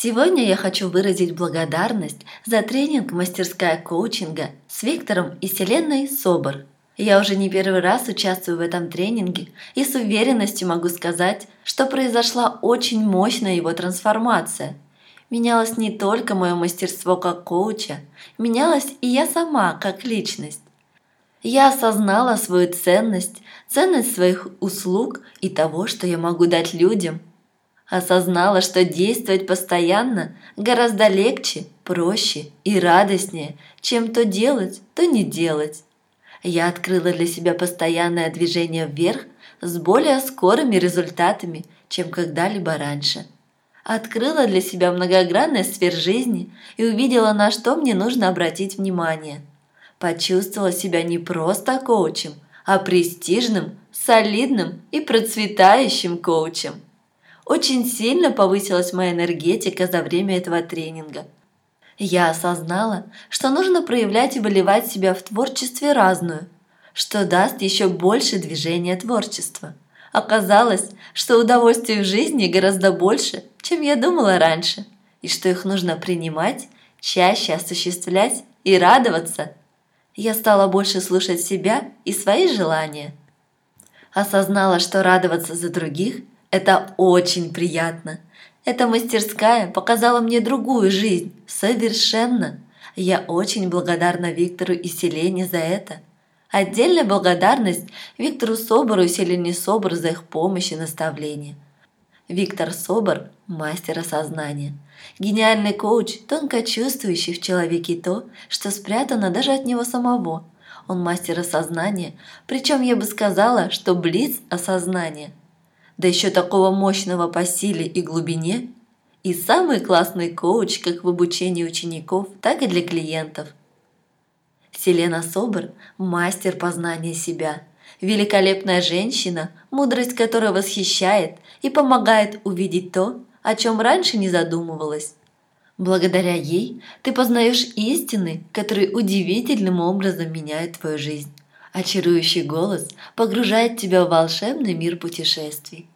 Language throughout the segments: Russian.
Сегодня я хочу выразить благодарность за тренинг «Мастерская коучинга» с Виктором и Селеной Собор. Я уже не первый раз участвую в этом тренинге и с уверенностью могу сказать, что произошла очень мощная его трансформация. Менялось не только мое мастерство как коуча, менялась и я сама как личность. Я осознала свою ценность, ценность своих услуг и того, что я могу дать людям. Осознала, что действовать постоянно гораздо легче, проще и радостнее, чем то делать, то не делать. Я открыла для себя постоянное движение вверх с более скорыми результатами, чем когда-либо раньше. Открыла для себя многогранный сфер жизни и увидела, на что мне нужно обратить внимание – почувствовала себя не просто коучем, а престижным, солидным и процветающим коучем. Очень сильно повысилась моя энергетика за время этого тренинга. Я осознала, что нужно проявлять и выливать себя в творчестве разную, что даст еще больше движения творчества. Оказалось, что удовольствий в жизни гораздо больше, чем я думала раньше, и что их нужно принимать, чаще осуществлять и радоваться – я стала больше слушать себя и свои желания. Осознала, что радоваться за других – это очень приятно. Эта мастерская показала мне другую жизнь, совершенно. Я очень благодарна Виктору и Селене за это. Отдельная благодарность Виктору Собору и Селене Собору за их помощь и наставление – Виктор Собор – мастер осознания. Гениальный коуч, тонко чувствующий в человеке то, что спрятано даже от него самого. Он мастер осознания, причем я бы сказала, что близ осознания. Да еще такого мощного по силе и глубине. И самый классный коуч как в обучении учеников, так и для клиентов. Селена Собор – мастер познания себя – великолепная женщина, мудрость которой восхищает и помогает увидеть то, о чем раньше не задумывалась. Благодаря ей ты познаешь истины, которые удивительным образом меняют твою жизнь. Очарующий голос погружает тебя в волшебный мир путешествий.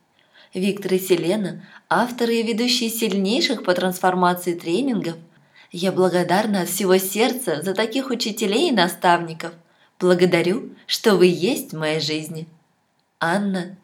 Виктор и Селена – авторы и ведущие сильнейших по трансформации тренингов. Я благодарна от всего сердца за таких учителей и наставников – Благодарю, что вы есть в моей жизни. Анна